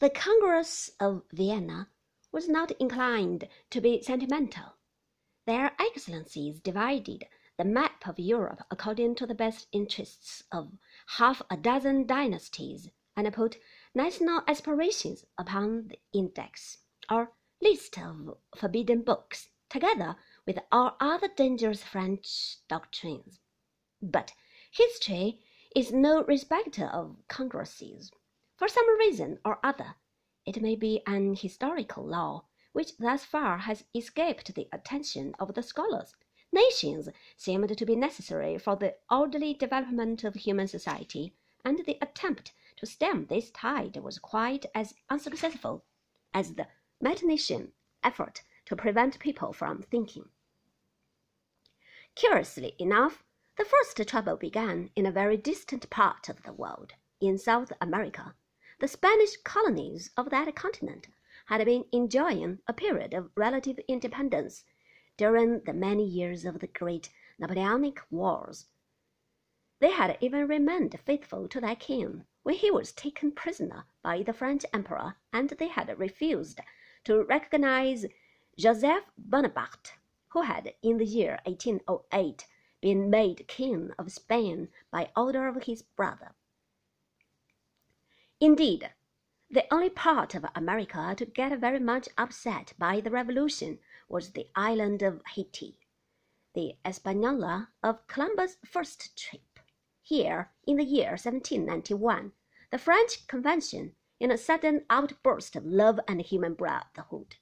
The Congress of Vienna was not inclined to be sentimental. Their Excellencies divided the map of Europe according to the best interests of half a dozen dynasties, and put national aspirations upon the index, or list of forbidden books, together with all other dangerous French doctrines. But history is no respecter of congresses. For some reason or other, it may be an historical law which thus far has escaped the attention of the scholars. Nations seemed to be necessary for the orderly development of human society, and the attempt to stem this tide was quite as unsuccessful as the Metternichian effort to prevent people from thinking. Curiously enough, the first trouble began in a very distant part of the world, in South America. The Spanish colonies of that continent had been enjoying a period of relative independence during the many years of the great Napoleonic Wars. They had even remained faithful to their king when he was taken prisoner by the French emperor, and they had refused to recognize Joseph Bonaparte, who had in the year 1808 been made king of Spain by order of his brother. Indeed, the only part of America to get very much upset by the revolution was the island of Haiti, the Hispaniola of Columbus' first trip. Here, in the year 1791, the French Convention, in a sudden outburst of love and human brotherhood,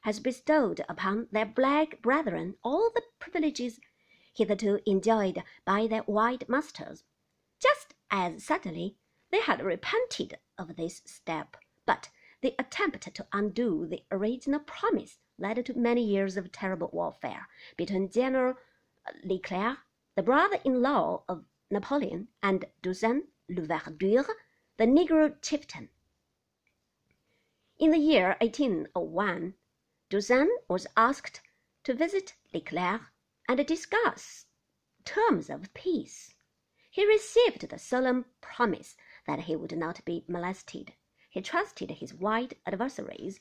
has bestowed upon their black brethren all the privileges hitherto enjoyed by their white masters. Just as suddenly they had repented of this step, but the attempt to undo the original promise led to many years of terrible warfare between General Leclerc, the brother-in-law of Napoleon, and Toussaint Louverture, the Negro chieftain. In the year 1801, Toussaint was asked to visit Leclerc and discuss terms of peace. He received the solemn promise that he would not be molested. He trusted his white adversaries,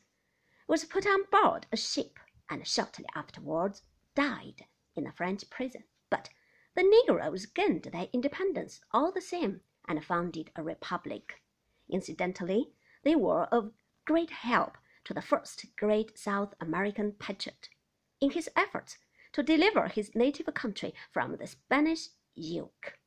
was put on board a ship, and shortly afterwards died in a French prison. But the Negroes gained their independence all the same and founded a republic. Incidentally, they were of great help to the first great South American patriot in his efforts to deliver his native country from the Spanish yoke.